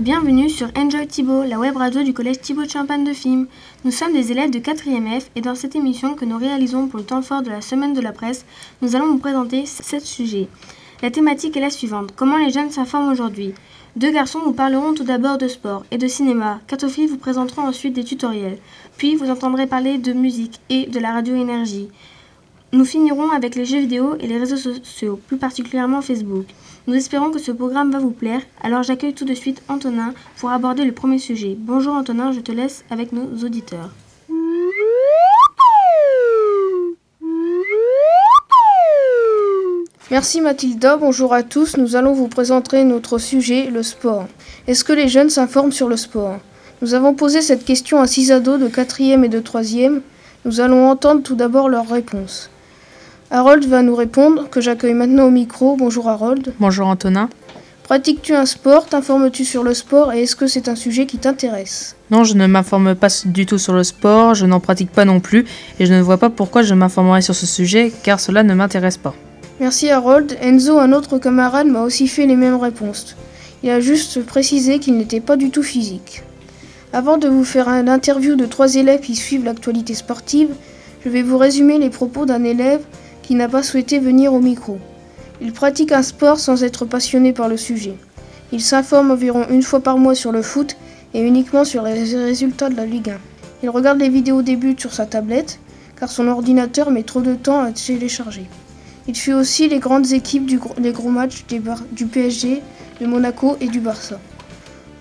bienvenue sur Enjoy Thibault, la web radio du collège Thibault de Champagne de Film. Nous sommes des élèves de 4e F et dans cette émission que nous réalisons pour le temps fort de la semaine de la presse, nous allons vous présenter 7 sujets. La thématique est la suivante comment les jeunes s'informent aujourd'hui? Deux garçons vous parleront tout d'abord de sport et de cinéma. Quatre filles vous présenteront ensuite des tutoriels. Puis vous entendrez parler de musique et de la radio énergie. Nous finirons avec les jeux vidéo et les réseaux sociaux, plus particulièrement Facebook. Nous espérons que ce programme va vous plaire, alors j'accueille tout de suite Antonin pour aborder le premier sujet. Bonjour Antonin, je te laisse avec nos auditeurs. Merci Mathilda, bonjour à tous. Nous allons vous présenter notre sujet, le sport. Est-ce que les jeunes s'informent sur le sport? Nous avons posé cette question à six ados de 4e et de 3e. Nous allons entendre tout d'abord leurs réponses. Harold va nous répondre, que j'accueille maintenant au micro. Bonjour Harold. Bonjour Antonin. Pratiques-tu un sport? T'informes-tu sur le sport? Et est-ce que c'est un sujet qui t'intéresse? Non, je ne m'informe pas du tout sur le sport, je n'en pratique pas non plus, et je ne vois pas pourquoi je m'informerais sur ce sujet, car cela ne m'intéresse pas. Merci Harold. Enzo, un autre camarade, m'a aussi fait les mêmes réponses. Il a juste précisé qu'il n'était pas du tout physique. Avant de vous faire une interview de trois élèves qui suivent l'actualité sportive, je vais vous résumer les propos d'un élève qui n'a pas souhaité venir au micro. Il pratique un sport sans être passionné par le sujet. Il s'informe environ une fois par mois sur le foot et uniquement sur les résultats de la Ligue 1. Il regarde les vidéos des buts sur sa tablette car son ordinateur met trop de temps à télécharger. Il suit aussi les grandes équipes du les gros matchs du PSG, de Monaco et du Barça.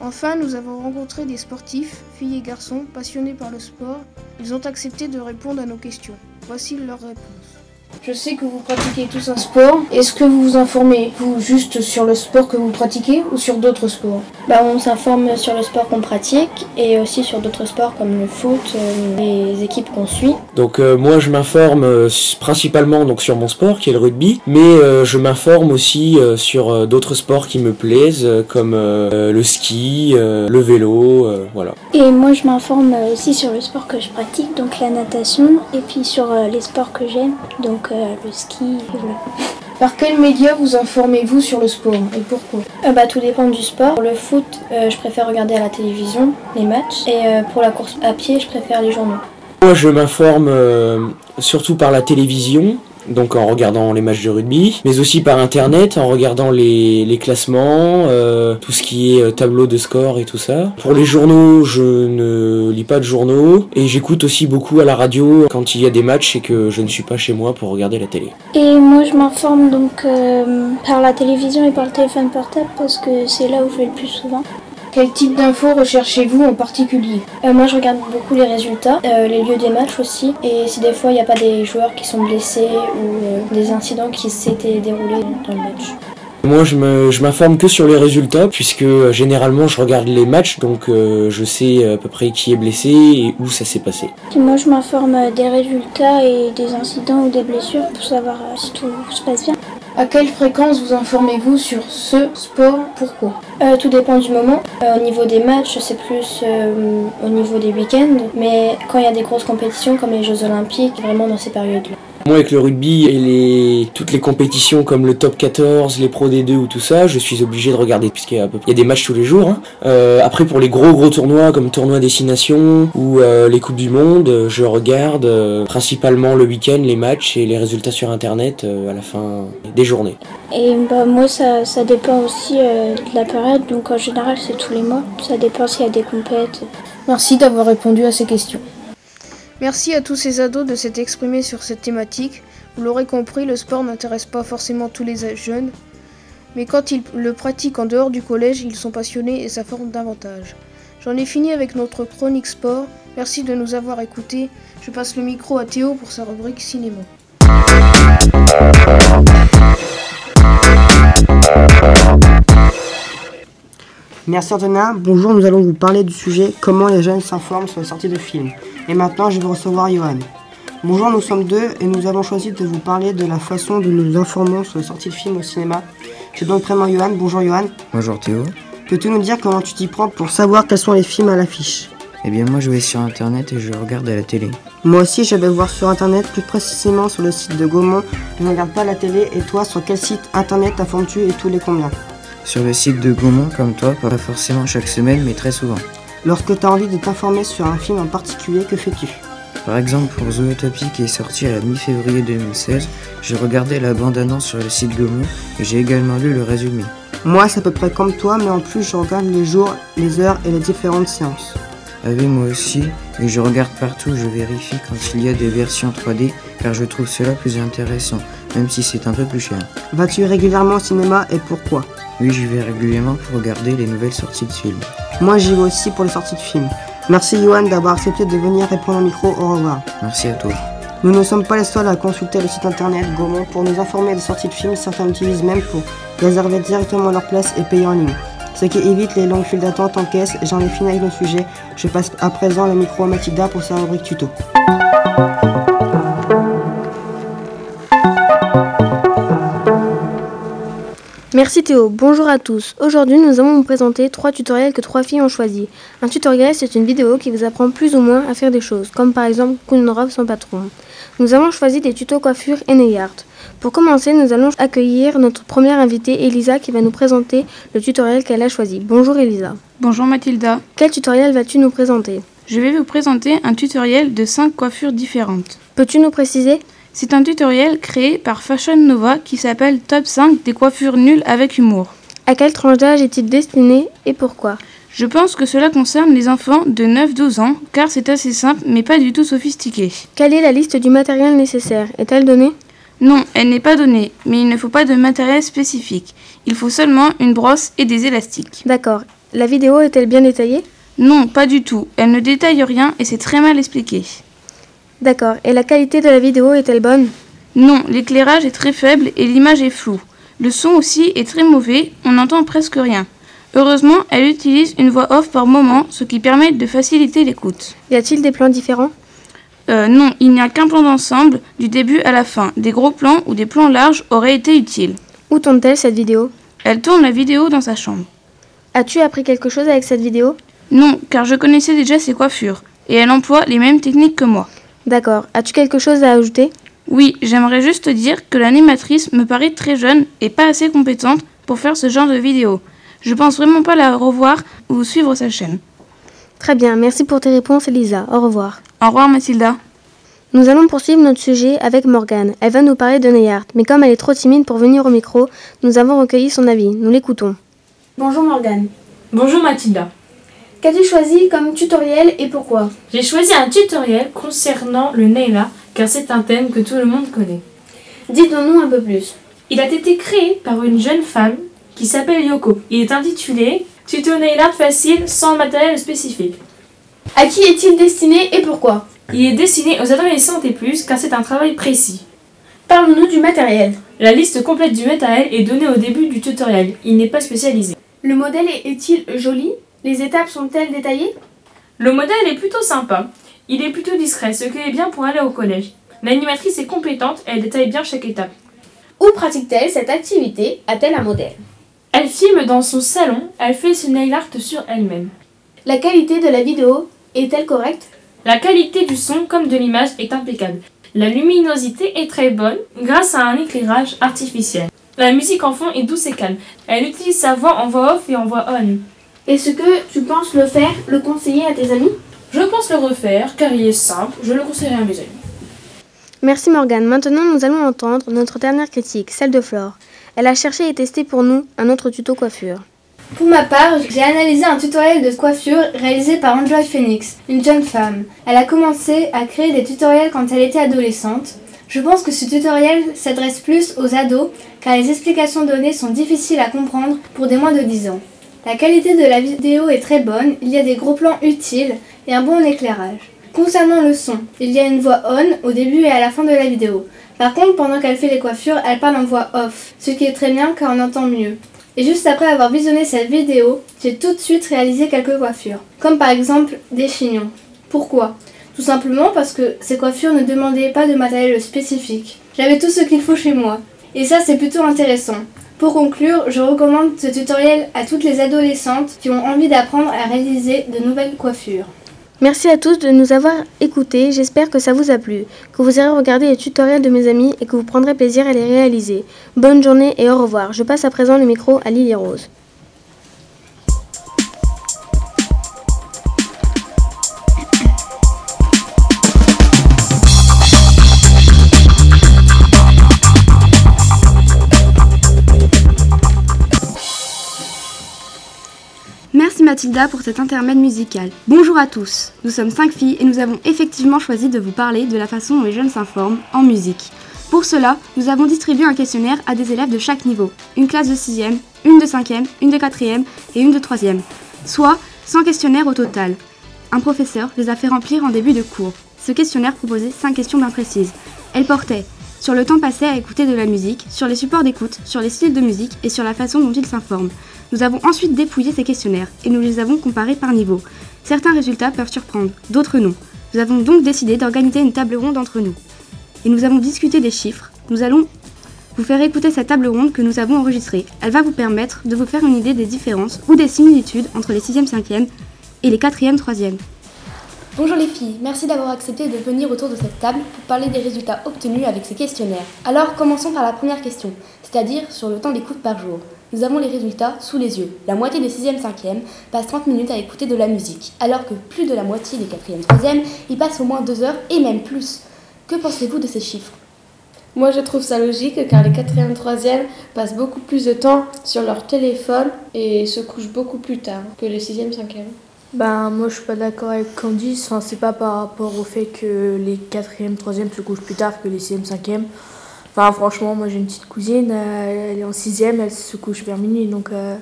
Enfin, nous avons rencontré des sportifs, filles et garçons, passionnés par le sport. Ils ont accepté de répondre à nos questions. Voici leurs réponses. Je sais que vous pratiquez tous un sport. Est-ce que vous vous informez, vous, juste sur le sport que vous pratiquez ou sur d'autres sports? Bah, On s'informe sur le sport qu'on pratique et aussi sur d'autres sports comme le foot, euh, les équipes qu'on suit. Donc euh, moi je m'informe euh, principalement donc, sur mon sport qui est le rugby, mais je m'informe aussi sur d'autres sports qui me plaisent comme le ski, le vélo, voilà. Et moi je m'informe aussi sur le sport que je pratique, donc la natation, et puis sur les sports que j'aime, donc le ski. Par quels médias vous informez-vous sur le sport et pourquoi? Euh, bah, Tout dépend du sport. Pour le foot, euh, je préfère regarder à la télévision les matchs. Et euh, pour la course à pied, je préfère les journaux. Moi, je m'informe surtout par la télévision donc en regardant les matchs de rugby, mais aussi par internet, en regardant les, classements, euh, tout ce qui est euh, tableau de score et tout ça. Pour les journaux, je ne lis pas de journaux et j'écoute aussi beaucoup à la radio quand il y a des matchs et que je ne suis pas chez moi pour regarder la télé. Et moi je m'informe donc euh, par la télévision et par le téléphone portable parce que c'est là où je vais le plus souvent. Quel type d'infos recherchez-vous en particulier euh, Moi, je regarde beaucoup les résultats, euh, les lieux des matchs aussi, et si des fois il n'y a pas des joueurs qui sont blessés ou euh, des incidents qui s'étaient déroulés dans le match. Moi, je m'informe que sur les résultats, puisque généralement je regarde les matchs, donc je sais à peu près qui est blessé et où ça s'est passé. moi, je m'informe des résultats et des incidents ou des blessures pour savoir si tout se passe bien. À quelle fréquence vous informez-vous sur ce sport? Pourquoi? Euh, Tout dépend du moment. Euh, au niveau des matchs, c'est plus euh, au niveau des week-ends. Mais quand il y a des grosses compétitions comme les Jeux Olympiques, vraiment dans ces périodes-là. Moi, avec le rugby et les, toutes les compétitions comme le top 14, les Pro D2 ou tout ça, je suis obligé de regarder puisqu'il y a, il y a des matchs tous les jours. Hein. Euh, après, pour les gros gros tournois comme tournoi destination ou euh, les Coupes du Monde, je regarde euh, principalement le week-end les matchs et les résultats sur Internet à la fin des journées. Et bah, moi, ça, ça dépend aussi de la période. Donc en général, c'est tous les mois. Ça dépend s'il y a des compètes. Merci d'avoir répondu à ces questions. Merci à tous ces ados de s'être exprimés sur cette thématique. Vous l'aurez compris, le sport n'intéresse pas forcément tous les jeunes, mais quand ils le pratiquent en dehors du collège, ils sont passionnés et ça forme davantage. J'en ai fini avec notre chronique sport. Merci de nous avoir écoutés. Je passe le micro à Théo pour sa rubrique cinéma. Merci Antonin. Bonjour, nous allons vous parler du sujet comment les jeunes s'informent sur les sorties de films. Et maintenant, je vais recevoir Johan. Bonjour, nous sommes deux et nous avons choisi de vous parler de la façon dont nous nous informons sur les sorties de films au cinéma. J'ai donc vraiment Johan. Bonjour Johan. Bonjour Théo. Peux-tu nous dire comment tu t'y prends pour savoir quels sont les films à l'affiche? Eh bien, moi je vais sur internet et je regarde à la télé. Moi aussi, je vais voir sur internet, plus précisément sur le site de Gaumont. Je ne regarde pas la télé. Et toi, sur quel site internet informes-tu et tous les combien? Sur le site de Gaumont comme toi, pas forcément chaque semaine, mais très souvent. Lorsque tu as envie de t'informer sur un film en particulier, que fais-tu? Par exemple, pour Zootopie qui est sorti à la mi-février 2016, j'ai regardé la bande-annonce sur le site Gaumont et j'ai également lu le résumé. Moi, c'est à peu près comme toi, mais en plus, je regarde les jours, les heures et les différentes séances. Ah oui, moi aussi, et je regarde partout, je vérifie quand il y a des versions 3D, car je trouve cela plus intéressant, même si c'est un peu plus cher. Vas-tu régulièrement au cinéma et pourquoi? Oui, j'y vais régulièrement pour regarder les nouvelles sorties de films. Moi, j'y vais aussi pour les sorties de films. Merci Johan d'avoir accepté de venir répondre au micro. Au revoir. Merci à toi. Nous ne sommes pas les seuls à consulter le site internet Gaumont pour nous informer des sorties de films. Certains l'utilisent même pour réserver directement leur place et payer en ligne. Ce qui évite les longues files d'attente en caisse. J'en ai fini avec le sujet. Je passe à présent le micro à Mathilda pour sa rubrique tuto. Merci Théo, bonjour à tous. Aujourd'hui nous allons vous présenter trois tutoriels que trois filles ont choisis. Un tutoriel c'est une vidéo qui vous apprend plus ou moins à faire des choses, comme par exemple coudre une robe sans patron. Nous avons choisi des tutos coiffure et nail art. Pour commencer, nous allons accueillir notre première invitée, Elisa, qui va nous présenter le tutoriel qu'elle a choisi. Bonjour Elisa. Bonjour Mathilda. Quel tutoriel vas-tu nous présenter? Je vais vous présenter un tutoriel de 5 coiffures différentes. Peux-tu nous préciser? C'est un tutoriel créé par Fashion Nova qui s'appelle Top 5 des coiffures nulles avec humour. À quelle tranche d'âge est-il destiné et pourquoi? Je pense que cela concerne les enfants de 9-12 ans car c'est assez simple mais pas du tout sophistiqué. Quelle est la liste du matériel nécessaire? Est-elle donnée? Non, elle n'est pas donnée, mais il ne faut pas de matériel spécifique. Il faut seulement une brosse et des élastiques. D'accord. La vidéo est-elle bien détaillée? Non, pas du tout. Elle ne détaille rien et c'est très mal expliqué. D'accord. Et la qualité de la vidéo est-elle bonne? Non, l'éclairage est très faible et l'image est floue. Le son aussi est très mauvais, on n'entend presque rien. Heureusement, elle utilise une voix off par moment, ce qui permet de faciliter l'écoute. Y a-t-il des plans différents? Euh, non, il n'y a qu'un plan d'ensemble, du début à la fin. Des gros plans ou des plans larges auraient été utiles. Où tourne-t-elle cette vidéo? Elle tourne la vidéo dans sa chambre. As-tu appris quelque chose avec cette vidéo? Non, car je connaissais déjà ses coiffures, et elle emploie les mêmes techniques que moi. D'accord. As-tu quelque chose à ajouter? Oui, j'aimerais juste dire que l'animatrice me paraît très jeune et pas assez compétente pour faire ce genre de vidéo. Je pense vraiment pas la revoir ou suivre sa chaîne. Très bien. Merci pour tes réponses, Elisa. Au revoir. Au revoir Mathilda. Nous allons poursuivre notre sujet avec Morgane. Elle va nous parler de Neyart, mais comme elle est trop timide pour venir au micro, nous avons recueilli son avis. Nous l'écoutons. Bonjour Morgane. Bonjour Mathilda. Qu'as-tu choisi comme tutoriel et pourquoi J'ai choisi un tutoriel concernant le nail art car c'est un thème que tout le monde connaît. Dites-nous un peu plus. Il a été créé par une jeune femme qui s'appelle Yoko. Il est intitulé Tuto nail art facile sans matériel spécifique. À qui est-il destiné et pourquoi Il est destiné aux adolescents et plus car c'est un travail précis. Parle-nous du matériel. La liste complète du matériel est donnée au début du tutoriel. Il n'est pas spécialisé. Le modèle est-il joli? Les étapes sont-elles détaillées? Le modèle est plutôt sympa. Il est plutôt discret, ce qui est bien pour aller au collège. L'animatrice est compétente et elle détaille bien chaque étape. Où pratique-t-elle cette activité? A-t-elle un modèle? Elle filme dans son salon, elle fait ce nail art sur elle-même. La qualité de la vidéo est-elle correcte? La qualité du son comme de l'image est impeccable. La luminosité est très bonne grâce à un éclairage artificiel. La musique en fond est douce et calme. Elle utilise sa voix en voix off et en voix on. Est-ce que tu penses le faire, le conseiller à tes amis? Je pense le refaire car il est simple, je le conseillerais à mes amis. Merci Morgane. Maintenant, nous allons entendre notre dernière critique, celle de Flore. Elle a cherché et testé pour nous un autre tuto coiffure. Pour ma part, j'ai analysé un tutoriel de coiffure réalisé par Angela Phoenix, une jeune femme. Elle a commencé à créer des tutoriels quand elle était adolescente. Je pense que ce tutoriel s'adresse plus aux ados car les explications données sont difficiles à comprendre pour des moins de 10 ans. La qualité de la vidéo est très bonne, il y a des gros plans utiles et un bon éclairage. Concernant le son, il y a une voix on au début et à la fin de la vidéo. Par contre, pendant qu'elle fait les coiffures, elle parle en voix off, ce qui est très bien car on entend mieux. Et juste après avoir visionné cette vidéo, j'ai tout de suite réalisé quelques coiffures, comme par exemple des chignons. Pourquoi? Tout simplement parce que ces coiffures ne demandaient pas de matériel spécifique. J'avais tout ce qu'il faut chez moi. Et ça, c'est plutôt intéressant. Pour conclure, je recommande ce tutoriel à toutes les adolescentes qui ont envie d'apprendre à réaliser de nouvelles coiffures. Merci à tous de nous avoir écoutés. J'espère que ça vous a plu, que vous irez regarder les tutoriels de mes amis et que vous prendrez plaisir à les réaliser. Bonne journée et au revoir. Je passe à présent le micro à Lily Rose. Pour cet intermède musical. Bonjour à tous, nous sommes cinq filles et nous avons effectivement choisi de vous parler de la façon dont les jeunes s'informent en musique. Pour cela, nous avons distribué un questionnaire à des élèves de chaque niveau, une classe de 6e, une de 5e, une de 4e et une de 3e, soit 100 questionnaires au total. Un professeur les a fait remplir en début de cours. Ce questionnaire proposait 5 questions bien précises. Elles portaient sur le temps passé à écouter de la musique, sur les supports d'écoute, sur les styles de musique et sur la façon dont ils s'informent. Nous avons ensuite dépouillé ces questionnaires et nous les avons comparés par niveau. Certains résultats peuvent surprendre, d'autres non. Nous avons donc décidé d'organiser une table ronde entre nous. Et nous avons discuté des chiffres. Nous allons vous faire écouter cette table ronde que nous avons enregistrée. Elle va vous permettre de vous faire une idée des différences ou des similitudes entre les 6e, 5e et les 4e, 3e. Bonjour les filles, merci d'avoir accepté de venir autour de cette table pour parler des résultats obtenus avec ces questionnaires. Alors commençons par la première question, c'est-à-dire sur le temps d'écoute par jour. Nous avons les résultats sous les yeux. La moitié des 6e, 5e passent 30 minutes à écouter de la musique, alors que plus de la moitié des 4e, 3e y passent au moins 2 heures et même plus. Que pensez-vous de ces chiffres? Moi je trouve ça logique car les 4e, 3e passent beaucoup plus de temps sur leur téléphone et se couchent beaucoup plus tard que les 6e, 5e. Ben, moi, je suis pas d'accord avec Candice. Enfin, c'est pas par rapport au fait que les 4e, 3e se couchent plus tard que les 6e, 5e. Franchement, moi, j'ai une petite cousine, euh, elle est en 6e, elle se couche vers minuit. Donc, euh,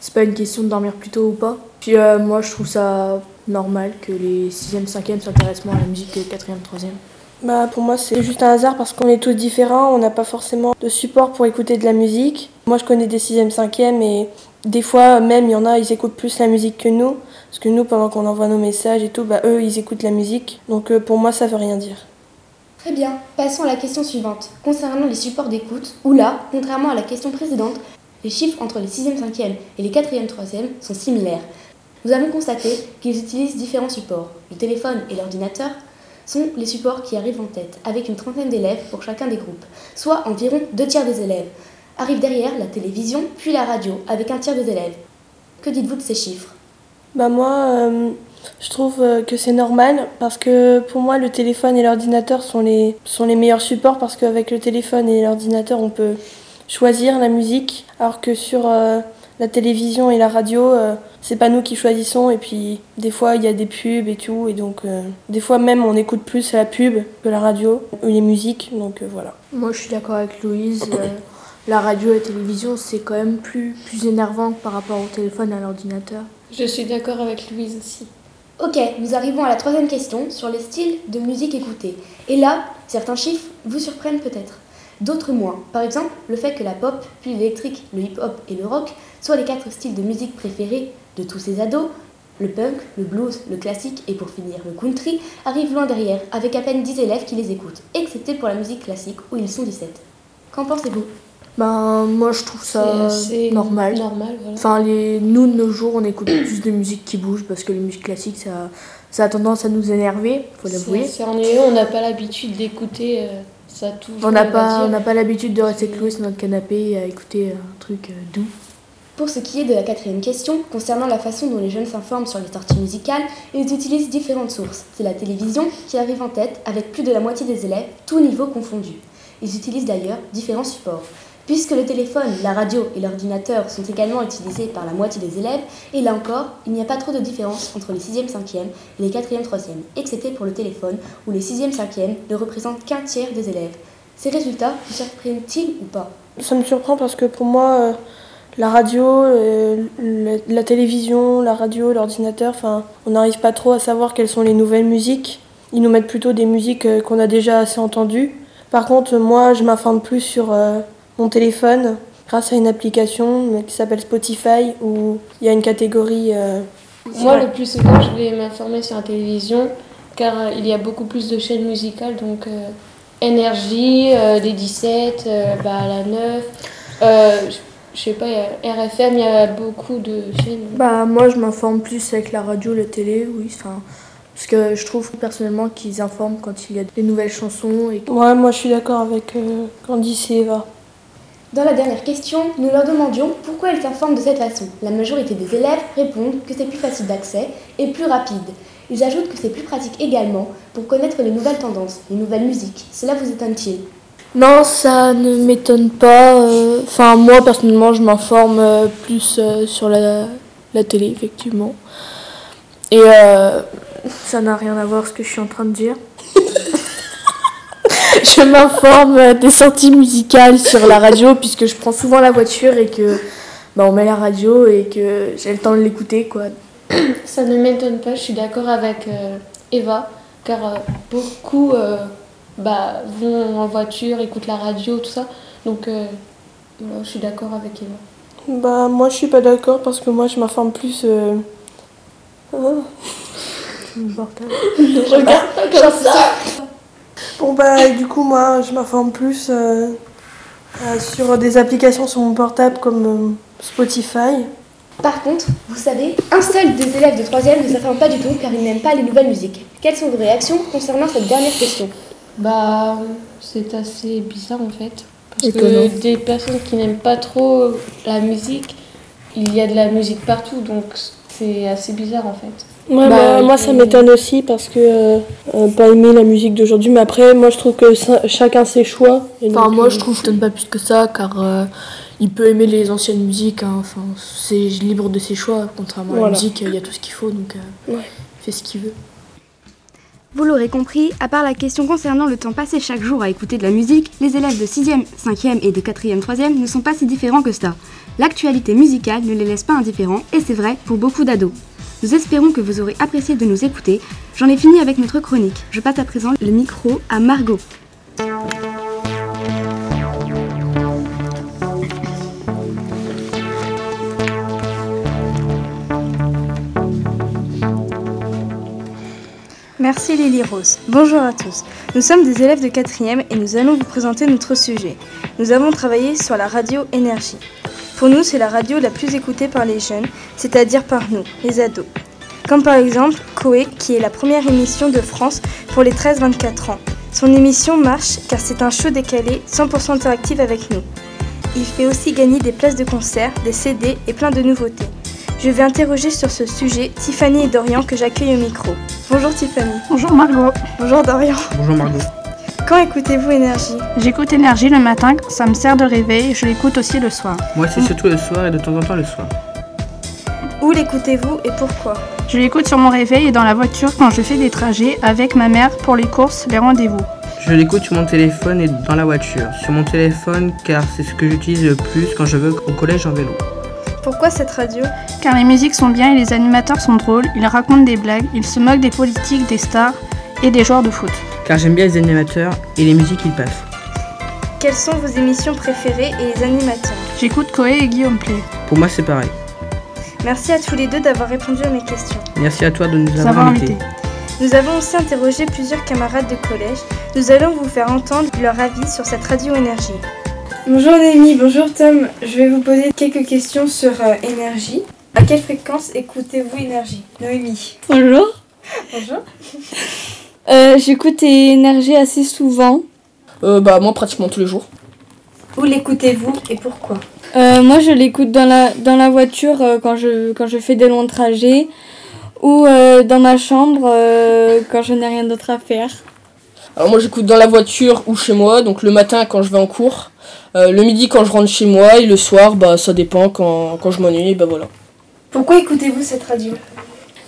c'est pas une question de dormir plus tôt ou pas. Puis, euh, moi, je trouve ça normal que les 6e, 5e s'intéressent moins à la musique que les 4e, 3e. Bah, pour moi, c'est juste un hasard parce qu'on est tous différents, on n'a pas forcément de support pour écouter de la musique. Moi, je connais des 6e, 5e et des fois, même, il y en a, ils écoutent plus la musique que nous. Parce que nous, pendant qu'on envoie nos messages et tout, bah, eux, ils écoutent la musique. Donc pour moi, ça veut rien dire. Très bien, passons à la question suivante. Concernant les supports d'écoute, où là, contrairement à la question précédente, les chiffres entre les 6e, 5e et les 4e, 3e sont similaires. Nous avons constaté qu'ils utilisent différents supports. Le téléphone et l'ordinateur sont les supports qui arrivent en tête, avec une trentaine d'élèves pour chacun des groupes, soit environ deux tiers des élèves. Arrive derrière la télévision, puis la radio, avec un tiers des élèves. Que dites-vous de ces chiffres? Bah moi, euh, je trouve euh, que c'est normal parce que pour moi, le téléphone et l'ordinateur sont les, sont les meilleurs supports parce qu'avec le téléphone et l'ordinateur, on peut choisir la musique alors que sur euh, la télévision et la radio, c'est pas nous qui choisissons et puis des fois il y a des pubs et tout et donc des fois même on écoute plus la pub que la radio ou les musiques donc voilà. Moi je suis d'accord avec Louise. la radio et la télévision c'est quand même plus, plus énervant par rapport au téléphone et à l'ordinateur. Je suis d'accord avec Louise aussi. Ok, nous arrivons à la troisième question sur les styles de musique écoutés. Et là, certains chiffres vous surprennent peut-être, d'autres moins. Par exemple, le fait que la pop, puis l'électrique, le hip-hop et le rock soient les quatre styles de musique préférés de tous ces ados, le punk, le blues, le classique et pour finir le country arrivent loin derrière, avec à peine 10 élèves qui les écoutent, excepté pour la musique classique où ils sont 17. Qu'en pensez-vous? Ben, moi je trouve ça normal. normal voilà. Enfin, les, nous de nos jours, on écoute plus de musique qui bouge parce que les musiques classiques, ça, ça a tendance à nous énerver, faut l'avouer. C'est ennuyeux, on n'a pas l'habitude d'écouter euh, ça tout. On n'a pas, on pas l'habitude de rester cloué sur notre canapé à écouter un truc euh, doux. Pour ce qui est de la quatrième question, concernant la façon dont les jeunes s'informent sur les sorties musicales, ils utilisent différentes sources. C'est la télévision qui arrive en tête avec plus de la moitié des élèves, tous niveaux confondus. Ils utilisent d'ailleurs différents supports. Puisque le téléphone, la radio et l'ordinateur sont également utilisés par la moitié des élèves, et là encore, il n'y a pas trop de différence entre les 6e, 5e et les 4e, 3e, excepté pour le téléphone, où les 6e, 5e ne représentent qu'un tiers des élèves. Ces résultats vous surprennent-ils ou pas? Ça me surprend parce que pour moi, euh, la radio, euh, la, télévision, la radio, l'ordinateur, on n'arrive pas trop à savoir quelles sont les nouvelles musiques. Ils nous mettent plutôt des musiques euh, qu'on a déjà assez entendues. Par contre, moi, je m'informe plus sur mon téléphone grâce à une application qui s'appelle Spotify où il y a une catégorie. Euh, Moi, le plus souvent, je vais m'informer sur la télévision car euh, il y a beaucoup plus de chaînes musicales, donc euh, Énergie, les 17, bah, la 9. je sais pas, RFM, il y a beaucoup de chaînes. Bah, moi, je m'informe plus avec la radio, la télé, oui. Enfin, parce que je trouve personnellement qu'ils informent quand il y a des nouvelles chansons. Et... Ouais, moi, je suis d'accord avec Candice et Eva. Dans la dernière question, nous leur demandions pourquoi elles s'informent de cette façon. La majorité des élèves répondent que c'est plus facile d'accès et plus rapide. Ils ajoutent que c'est plus pratique également pour connaître les nouvelles tendances, les nouvelles musiques. Cela vous étonne-t-il? Non, ça ne m'étonne pas. Euh, enfin, moi personnellement, je m'informe euh, plus euh, sur la la télé, effectivement. Et euh, ça n'a rien à voir ce que je suis en train de dire. je m'informe des sorties musicales sur la radio puisque je prends souvent la voiture et que bah, on met la radio et que j'ai le temps de l'écouter quoi. Ça ne m'étonne pas, je suis d'accord avec euh, Eva, car euh, beaucoup euh, bah, vont en voiture, écoutent la radio, tout ça. Donc euh, voilà, je suis d'accord avec Eva. Bah moi je suis pas d'accord parce que moi je m'informe plus. euh, oh. Je regarde pas comme ça. Bon bah du coup moi je m'informe plus euh, euh, sur des applications sur mon portable comme euh, Spotify. Par contre, vous savez, un seul des élèves de 3e ne s'informe pas du tout car il n'aime pas les nouvelles musiques. Quelles sont vos réactions concernant cette dernière question? Bah, c'est assez bizarre en fait. Parce Étonnant. que des personnes qui n'aiment pas trop la musique, il y a de la musique partout, donc c'est assez bizarre en fait. Ouais, Bah, moi, ça m'étonne aussi parce que euh, euh, pas aimer la musique d'aujourd'hui, mais après moi je trouve que ça- chacun ses choix. Et Enfin, donc, moi euh, je trouve que je donne pas plus que ça car euh, il peut aimer les anciennes musiques. hein. Enfin, c'est libre de ses choix. Contrairement à la musique, il y a tout ce qu'il faut donc euh, Ouais. il fait ce qu'il veut. Vous l'aurez compris, à part la question concernant le temps passé chaque jour à écouter de la musique, les élèves de 6e, 5e et de 4e, 3e ne sont pas si différents que ça. L'actualité musicale ne les laisse pas indifférents et c'est vrai pour beaucoup d'ados. Nous espérons que vous aurez apprécié de nous écouter. J'en ai fini avec notre chronique. Je passe à présent le micro à Margot. Merci Lily Rose. Bonjour à tous. Nous sommes des élèves de 4e et nous allons vous présenter notre sujet. Nous avons travaillé sur la radio énergie. Pour nous, c'est la radio la plus écoutée par les jeunes, c'est-à-dire par nous, les ados. Comme par exemple Coé, qui est la première émission de France pour les 13-24 ans. Son émission marche car c'est un show décalé 100% interactif avec nous. Il fait aussi gagner des places de concert, des CD et plein de nouveautés. Je vais interroger sur ce sujet Tiffany et Dorian que j'accueille au micro. Bonjour Tiffany. Bonjour Margot. Bonjour Dorian. Bonjour Margot. Quand écoutez-vous Énergie? J'écoute Énergie le matin, ça me sert de réveil, je l'écoute aussi le soir. Moi, c'est surtout le soir et de temps en temps le soir. Où l'écoutez-vous et pourquoi? Je l'écoute sur mon réveil et dans la voiture quand je fais des trajets avec ma mère pour les courses, les rendez-vous. Je l'écoute sur mon téléphone et dans la voiture. Sur mon téléphone, car c'est ce que j'utilise le plus quand je vais au collège en vélo. Pourquoi cette radio? Car les musiques sont bien et les animateurs sont drôles, ils racontent des blagues, ils se moquent des politiques, des stars et des joueurs de foot. Car j'aime bien les animateurs et les musiques qu'ils passent. Quelles sont vos émissions préférées et les animateurs? J'écoute Coé et Guillaume Play. Pour moi, c'est pareil. Merci à tous les deux d'avoir répondu à mes questions. Merci à toi de nous avoir invités. Nous avons aussi interrogé plusieurs camarades de collège. Nous allons vous faire entendre leur avis sur cette radio énergie. Bonjour Noémie, bonjour Tom. Je vais vous poser quelques questions sur euh, énergie. À quelle fréquence écoutez-vous énergie? Noémie. Bonjour. Bonjour. Euh, J'écoute énergie assez souvent. Euh, bah moi pratiquement tous les jours. Où l'écoutez-vous et pourquoi? Euh, moi, je l'écoute dans la, dans la voiture euh, quand, je, quand je fais des longs trajets ou euh, dans ma chambre euh, quand je n'ai rien d'autre à faire. Alors moi j'écoute dans la voiture ou chez moi, donc le matin quand je vais en cours, euh, le midi quand je rentre chez moi et le soir bah ça dépend quand, quand je m'ennuie, bah voilà. Pourquoi écoutez-vous cette radio?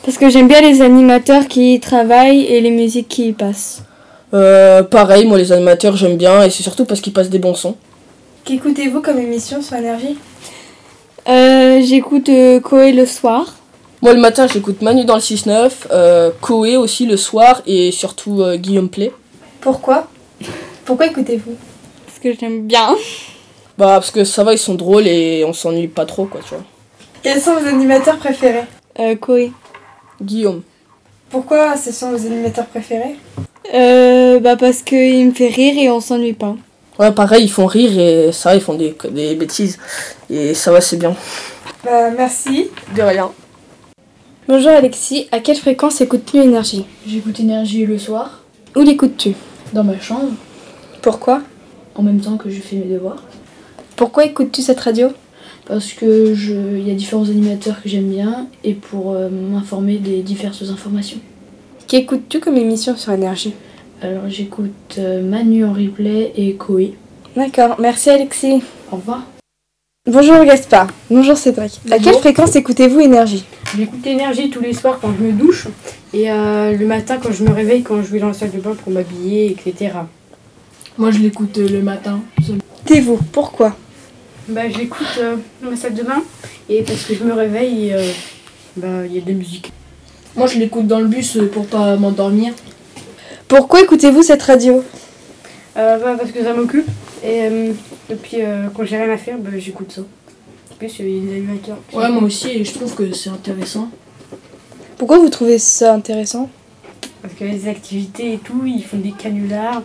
Parce que j'aime bien les animateurs qui y travaillent et les musiques qui y passent. Euh, pareil, moi les animateurs j'aime bien et c'est surtout parce qu'ils passent des bons sons. Qu'écoutez-vous comme émission sur énergie? Euh, J'écoute euh, Koé le soir. Moi le matin j'écoute Manu dans le 6-9, euh, Koé aussi le soir et surtout euh, Guillaume Play. Pourquoi? Pourquoi écoutez-vous? Parce que j'aime bien. Bah parce que ça va, ils sont drôles et on s'ennuie pas trop quoi, tu vois. Quels sont vos animateurs préférés? Euh, Koé. Guillaume. Pourquoi ce sont vos animateurs préférés? Euh, bah parce qu'il me fait rire et on s'ennuie pas. Ouais pareil, ils font rire et ça ils font des, des bêtises et ça va, c'est bien. Bah merci. De rien. Bonjour Alexis, à quelle fréquence écoutes-tu énergie? J'écoute énergie le soir, Où l'écoutes-tu? Dans ma chambre, Pourquoi? En même temps que je fais mes devoirs. Pourquoi écoutes-tu cette radio? Parce que je, il y a différents animateurs que j'aime bien et pour euh, m'informer des diverses informations. Qu'écoutes-tu comme émission sur énergie? Alors j'écoute euh, Manu en replay et Koé. D'accord, merci Alexis. Au revoir. Bonjour Gaspard. Bonjour Cédric. À quelle fréquence écoutez-vous Énergie? J'écoute Énergie tous les soirs quand je me douche et euh, le matin quand je me réveille, quand je vais dans la salle de bain pour m'habiller, etc. Moi, je l'écoute le matin. Écoutez-vous Pourquoi? Bah, je l'écoute euh, dans la salle de bain et parce que je me réveille euh, bah, il y a de la musique. Moi, je l'écoute dans le bus euh, pour pas m'endormir. Pourquoi écoutez-vous cette radio? Euh, bah, parce que ça m'occupe et, euh, et puis euh, quand j'ai rien à faire, bah, j'écoute ça. En plus, il y a des animateurs. Ouais, moi aussi, et je trouve que c'est intéressant. Pourquoi vous trouvez ça intéressant? Parce qu'il y a des activités et tout, ils font des canulars,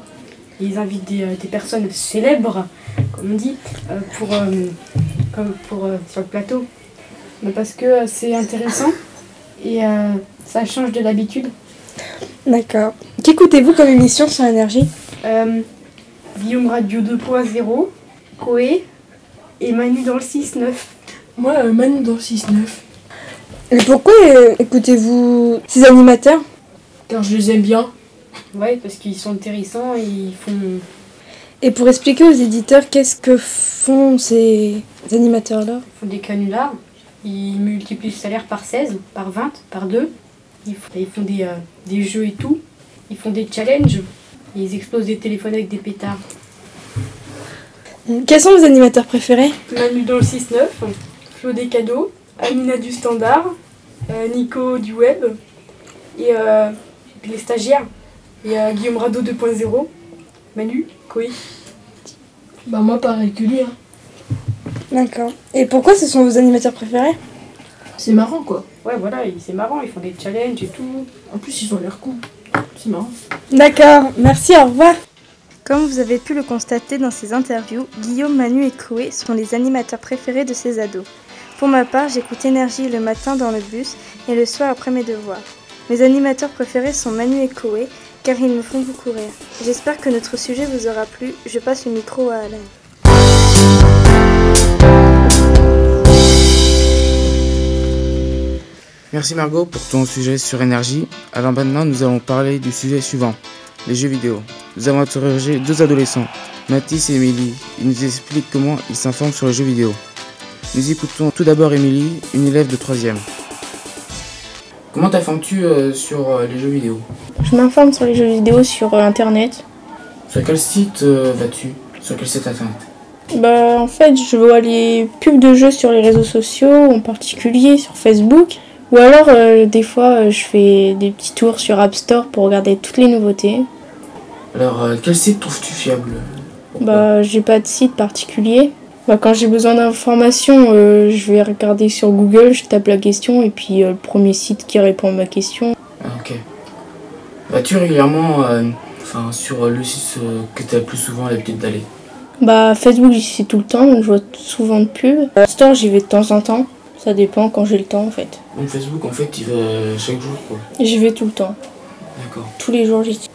ils invitent des, des personnes célèbres, comme on dit, euh, pour, euh, comme pour, euh, sur le plateau. Mais parce que c'est intéressant et euh, ça change de l'habitude. D'accord. Qu'écoutez-vous comme émission sur Énergie? Euh, Guillaume Radio 2.0, Koé et Manu dans le 6-9. Moi, euh, Manu dans le 6-9. Et pourquoi euh, écoutez-vous ces animateurs? Car je les aime bien. Ouais, parce qu'ils sont intéressants et ils font. Et pour expliquer aux éditeurs qu'est-ce que font ces animateurs-là Ils font des canulars, ils multiplient le salaire par 16, par 20, par 2. Ils, font des, euh, des jeux et tout. Ils font des challenges. Ils explosent des téléphones avec des pétards. Quels sont vos animateurs préférés Manu dans le 6-9, Flo des cadeaux, Amina du standard, euh, Nico du web et euh, puis les stagiaires. Et euh, Guillaume Rado 2.0, Manu, Koé. Bah, moi, pareil que lui. hein. D'accord. Et pourquoi ce sont vos animateurs préférés? C'est marrant, quoi. Ouais, voilà, c'est marrant, ils font des challenges et tout. En plus, ils ont l'air cool. C'est marrant. D'accord, merci, au revoir. Comme vous avez pu le constater dans ces interviews, Guillaume, Manu et Chloé sont les animateurs préférés de ces ados. Pour ma part, j'écoute Énergie le matin dans le bus et le soir après mes devoirs. Mes animateurs préférés sont Manu et Chloé car ils me font beaucoup rire. J'espère que notre sujet vous aura plu. Je passe le micro à Alain. Merci Margot pour ton sujet sur énergie. Alors maintenant, nous allons parler du sujet suivant, les jeux vidéo. Nous avons interrogé deux adolescents, Mathis et Émilie. Ils nous expliquent comment ils s'informent sur les jeux vidéo. Nous écoutons tout d'abord Émilie, une élève de 3ème. Comment t'informes-tu euh, sur euh, les jeux vidéo? Je m'informe sur les jeux vidéo sur euh, internet. Sur quel site vas-tu? Sur quel site internet? Bah, en fait, je vois les pubs de jeux sur les réseaux sociaux, en particulier sur Facebook. Ou alors, des fois, je fais des petits tours sur App Store pour regarder toutes les nouveautés. Alors, quel site trouves-tu fiable? Bah, j'ai pas de site particulier. Bah, quand j'ai besoin d'informations, euh, je vais regarder sur Google, je tape la question et puis euh, le premier site qui répond à ma question. Ah, ok. Vas-tu régulièrement euh, enfin, sur le site que tu as le plus souvent l'habitude d'aller? Bah, Facebook, j'y suis tout le temps, donc je vois souvent de pubs. Store, j'y vais de temps en temps. Ça dépend quand j'ai le temps en fait. Donc Facebook, en fait, tu vas chaque jour, quoi. J'y vais tout le temps. D'accord. Tous les jours, j'y suis.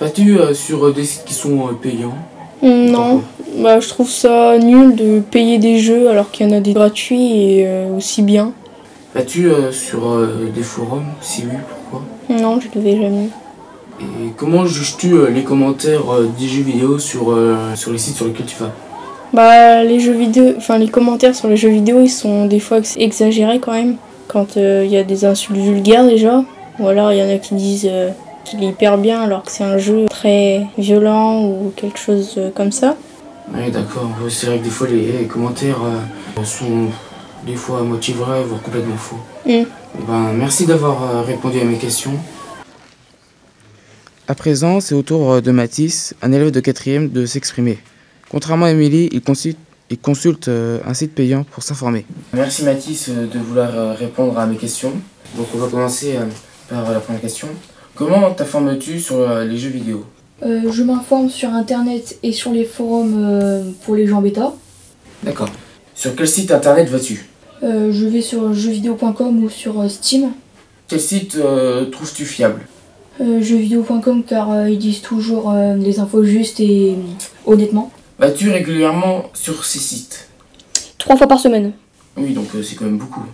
Vas-tu sur des sites qui sont payants? Non, bah, je trouve ça nul de payer des jeux alors qu'il y en a des gratuits et euh, aussi bien. Vas-tu euh, sur euh, des forums Si oui, pourquoi? Non, je ne vais jamais. Et comment juges-tu les commentaires des jeux vidéo sur, sur les sites sur lesquels tu vas? Bah, les jeux vidéo, enfin, les commentaires sur les jeux vidéo, ils sont des fois ex- exagérés quand même. Quand il y a des insultes vulgaires déjà, ou alors il y en a qui disent qu'il est hyper bien alors que c'est un jeu très violent ou quelque chose euh, comme ça. Oui, d'accord. C'est vrai que des fois, les, commentaires euh, sont des fois à moitié vrais, voire complètement faux. Mm. Ben, merci d'avoir euh, répondu à mes questions. À présent, c'est au tour de Mathis, un élève de 4 de s'exprimer. Contrairement à Émilie, il consulte, il consulte un site payant pour s'informer. Merci Mathis de vouloir répondre à mes questions. Donc on va commencer par la première question. Comment t'informes-tu sur euh, les jeux vidéo? Euh, je m'informe sur internet et sur les forums euh, pour les jeux en bêta. D'accord. Sur quel site internet vas-tu? Euh, je vais sur jeuxvideo.com ou sur Steam. Quel site trouves-tu fiable? Euh, jeuxvideo.com car ils disent toujours les infos justes et honnêtement. Vas-tu régulièrement sur ces sites? Trois fois par semaine. Oui, donc c'est quand même beaucoup.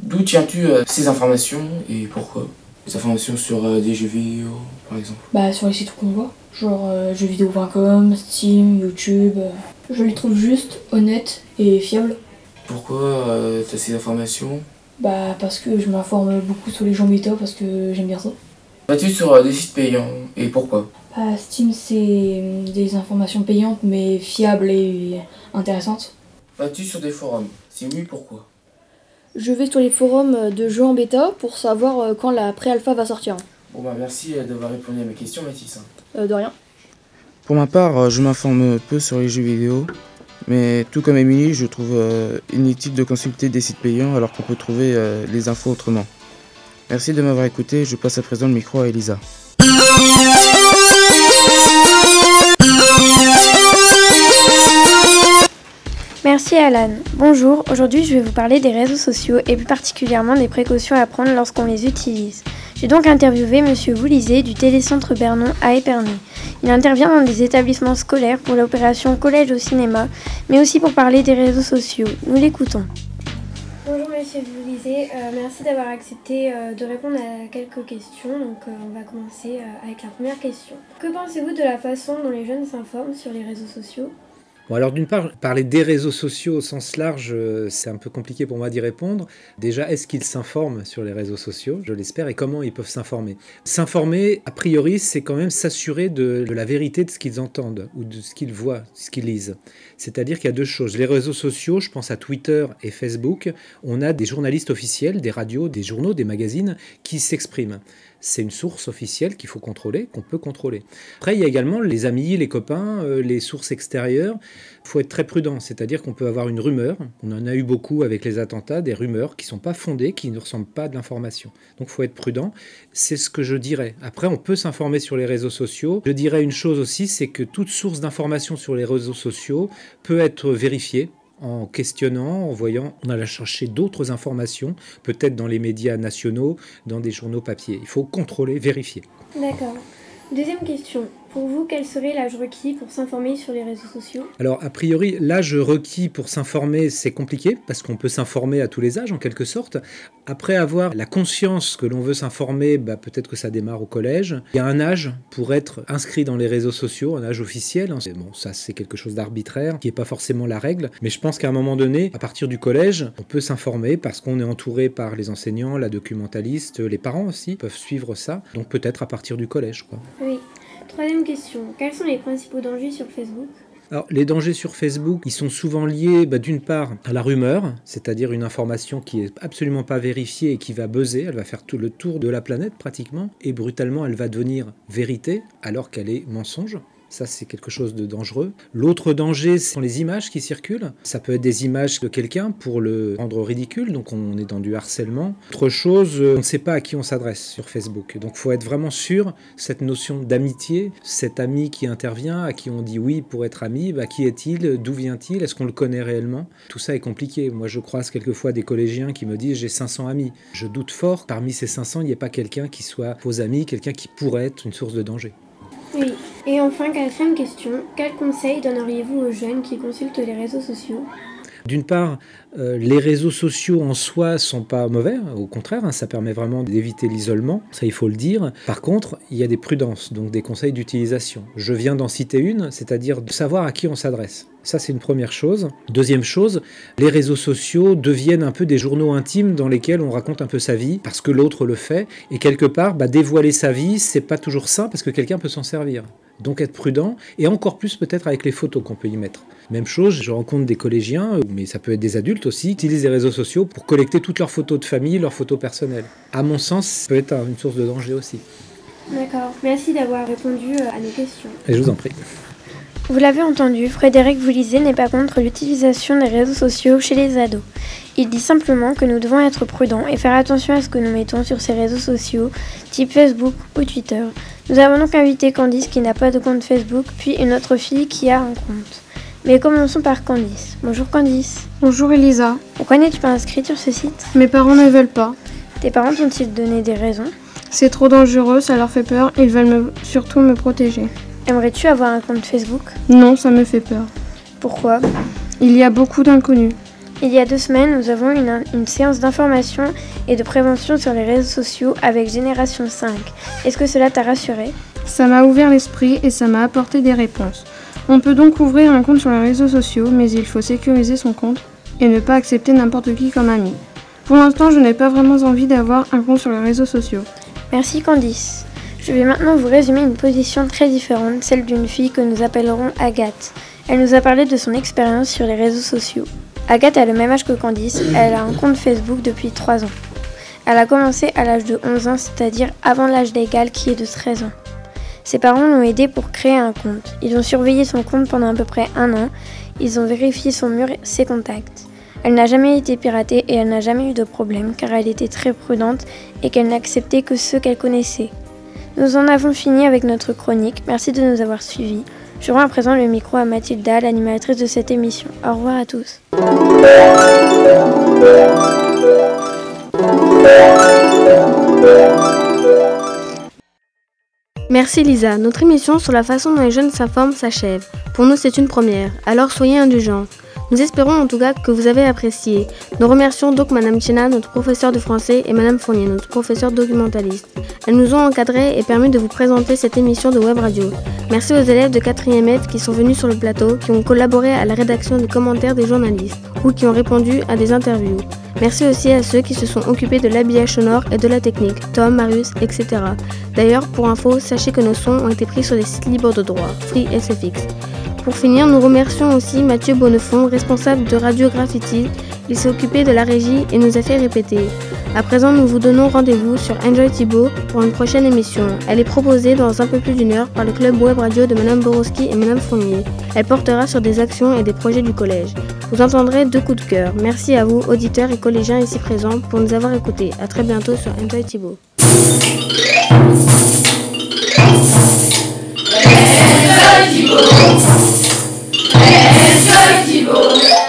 D'où tiens-tu ces informations et pourquoi? Ces informations sur euh, des jeux vidéo, par exemple. Bah sur les sites qu'on voit. Genre euh, jeuxvideo.com, Steam, YouTube. euh. Je les trouve justes, honnêtes et fiables. Pourquoi euh, tu as ces informations? Bah parce que je m'informe beaucoup sur les jeux méta parce que j'aime bien ça. Vas-tu sur des sites payants et pourquoi? Bah, Steam c'est hum, des informations payantes mais fiables et intéressantes. Vas-tu sur des forums? Si oui, pourquoi? Je vais sur les forums de jeux en bêta pour savoir euh, quand la pré-alpha va sortir. Bon bah merci euh, d'avoir répondu à mes questions Mathis. Euh, de rien. Pour ma part, euh, je m'informe peu sur les jeux vidéo, mais tout comme Émilie, je trouve euh, inutile de consulter des sites payants alors qu'on peut trouver euh, les infos autrement. Merci de m'avoir écouté, je passe à présent le micro à Elisa. Alan. Bonjour, aujourd'hui je vais vous parler des réseaux sociaux et plus particulièrement des précautions à prendre lorsqu'on les utilise. J'ai donc interviewé Monsieur Voulizé du télécentre Bernon à Épernay. Il intervient dans des établissements scolaires pour l'opération Collège au cinéma, mais aussi pour parler des réseaux sociaux. Nous l'écoutons. Bonjour Monsieur Voulizé, Euh, merci d'avoir accepté euh, de répondre à quelques questions. Donc euh, on va commencer avec la première question. Que pensez-vous de la façon dont les jeunes s'informent sur les réseaux sociaux? Alors d'une part, parler des réseaux sociaux au sens large, euh, c'est un peu compliqué pour moi d'y répondre. Déjà, est-ce qu'ils s'informent sur les réseaux sociaux? Je l'espère. Et comment ils peuvent s'informer? S'informer, a priori, c'est quand même s'assurer de la vérité de ce qu'ils entendent ou de ce qu'ils voient, ce qu'ils lisent. C'est-à-dire qu'il y a deux choses. Les réseaux sociaux, je pense à Twitter et Facebook, on a des journalistes officiels, des radios, des journaux, des magazines qui s'expriment. C'est une source officielle qu'il faut contrôler, qu'on peut contrôler. Après, il y a également les amis, les copains, euh, les sources extérieures. Il faut être très prudent, c'est-à-dire qu'on peut avoir une rumeur, on en a eu beaucoup avec les attentats, des rumeurs qui ne sont pas fondées, qui ne ressemblent pas à de l'information. Donc il faut être prudent, c'est ce que je dirais. Après, on peut s'informer sur les réseaux sociaux. Je dirais une chose aussi, c'est que toute source d'information sur les réseaux sociaux peut être vérifiée en questionnant, en voyant, on allait chercher d'autres informations, peut-être dans les médias nationaux, dans des journaux papier. Il faut contrôler, vérifier. D'accord. Deuxième question. Pour vous, quel serait l'âge requis pour s'informer sur les réseaux sociaux? Alors, a priori, l'âge requis pour s'informer, c'est compliqué, parce qu'on peut s'informer à tous les âges, en quelque sorte. Après avoir la conscience que l'on veut s'informer, bah, peut-être que ça démarre au collège. Il y a un âge pour être inscrit dans les réseaux sociaux, un âge officiel. hein. Bon, ça, c'est quelque chose d'arbitraire, qui n'est pas forcément la règle. Mais je pense qu'à un moment donné, à partir du collège, on peut s'informer parce qu'on est entouré par les enseignants, la documentaliste, les parents aussi peuvent suivre ça. Donc peut-être à partir du collège, quoi. Oui. Troisième question. Quels sont les principaux dangers sur Facebook? Alors, les dangers sur Facebook, ils sont souvent liés bah, d'une part à la rumeur, c'est-à-dire une information qui est absolument pas vérifiée et qui va buzzer, elle va faire tout le tour de la planète pratiquement, et brutalement elle va devenir vérité alors qu'elle est mensonge. Ça, c'est quelque chose de dangereux. L'autre danger, ce sont les images qui circulent. Ça peut être des images de quelqu'un pour le rendre ridicule, donc on est dans du harcèlement. Autre chose, euh, on ne sait pas à qui on s'adresse sur Facebook. Donc faut être vraiment sûr, cette notion d'amitié, cet ami qui intervient, à qui on dit oui pour être ami, bah, qui est-il D'où vient-il Est-ce qu'on le connaît réellement? Tout ça est compliqué. Moi, je croise quelquefois des collégiens qui me disent j'ai 500 amis. Je doute fort, parmi ces 500, il n'y ait pas quelqu'un qui soit vos amis, quelqu'un qui pourrait être une source de danger. Oui. Et enfin, quatrième question. Quels conseils donneriez-vous aux jeunes qui consultent les réseaux sociaux? D'une part, euh, les réseaux sociaux en soi sont pas mauvais, au contraire, hein, ça permet vraiment d'éviter l'isolement, ça il faut le dire. Par contre, il y a des prudences, donc des conseils d'utilisation. Je viens d'en citer une, c'est-à-dire de savoir à qui on s'adresse. Ça, c'est une première chose. Deuxième chose, les réseaux sociaux deviennent un peu des journaux intimes dans lesquels on raconte un peu sa vie parce que l'autre le fait. Et quelque part, bah, dévoiler sa vie, c'est pas toujours sain parce que quelqu'un peut s'en servir. Donc être prudent et encore plus peut-être avec les photos qu'on peut y mettre. Même chose, je rencontre des collégiens, mais ça peut être des adultes aussi, qui utilisent les réseaux sociaux pour collecter toutes leurs photos de famille, leurs photos personnelles. À mon sens, ça peut être une source de danger aussi. D'accord. Merci d'avoir répondu euh, à nos questions. Et je vous en prie. Vous l'avez entendu, Frédéric Voulisé n'est pas contre l'utilisation des réseaux sociaux chez les ados. Il dit simplement que nous devons être prudents et faire attention à ce que nous mettons sur ces réseaux sociaux, type Facebook ou Twitter. Nous avons donc invité Candice qui n'a pas de compte Facebook, puis une autre fille qui a un compte. Mais commençons par Candice. Bonjour Candice. Bonjour Elisa. Pourquoi n'es-tu pas inscrite sur ce site? Mes parents ne veulent pas. Tes parents t'ont-ils donné des raisons? C'est trop dangereux, ça leur fait peur, ils veulent me- surtout me protéger. Aimerais-tu avoir un compte Facebook? Non, ça me fait peur. Pourquoi? Il y a beaucoup d'inconnus. Il y a deux semaines, nous avons eu une, une séance d'information et de prévention sur les réseaux sociaux avec Génération 5. Est-ce que cela t'a rassuré Ça m'a ouvert l'esprit et ça m'a apporté des réponses. On peut donc ouvrir un compte sur les réseaux sociaux, mais il faut sécuriser son compte. et ne pas accepter n'importe qui comme ami. Pour l'instant, je n'ai pas vraiment envie d'avoir un compte sur les réseaux sociaux. Merci Candice. Je vais maintenant vous résumer une position très différente, celle d'une fille que nous appellerons Agathe. Elle nous a parlé de son expérience sur les réseaux sociaux. Agathe a le même âge que Candice, elle a un compte Facebook depuis 3 ans. Elle a commencé à l'âge de 11 ans, c'est-à-dire avant l'âge légal qui est de 13 ans. Ses parents l'ont aidé pour créer un compte. Ils ont surveillé son compte pendant à peu près un an. Ils ont vérifié son mur et ses contacts. Elle n'a jamais été piratée et elle n'a jamais eu de problème car elle était très prudente et qu'elle n'acceptait que ceux qu'elle connaissait. Nous en avons fini avec notre chronique. Merci de nous avoir suivis. Je rends à présent le micro à Mathilda, l'animatrice de cette émission. Au revoir à tous. Merci Lisa. Notre émission sur la façon dont les jeunes s'informent s'achève. Pour nous, c'est une première, alors soyez indulgents. Nous espérons en tout cas que vous avez apprécié. Nous remercions donc Madame Chena, notre professeur de français, et Madame Fournier, notre professeur documentaliste. Elles nous ont encadrés et permis de vous présenter cette émission de web radio. Merci aux élèves de 4e maître qui sont venus sur le plateau, qui ont collaboré à la rédaction des commentaires des journalistes ou qui ont répondu à des interviews. Merci aussi à ceux qui se sont occupés de l'habillage sonore et de la technique, Tom, Marius, etc. D'ailleurs, pour info, sachez que nos sons ont été pris sur des sites libres de droit, Free SFX. Pour finir, nous remercions aussi Mathieu Bonnefond, responsable de Radio Graffiti. Il s'est occupé de la régie et nous a fait répéter. À présent, nous vous donnons rendez-vous sur Enjoy Thibault pour une prochaine émission. Elle est proposée dans un peu plus d'une heure par le club web radio de Madame Borowski et Madame Fournier. Elle portera sur des actions et des projets du collège. Vous entendrez deux coups de cœur. Merci à vous, auditeurs et collégiens ici présents, pour nous avoir écoutés. À très bientôt sur Enjoy Thibault. Enjoy Thibault Signore.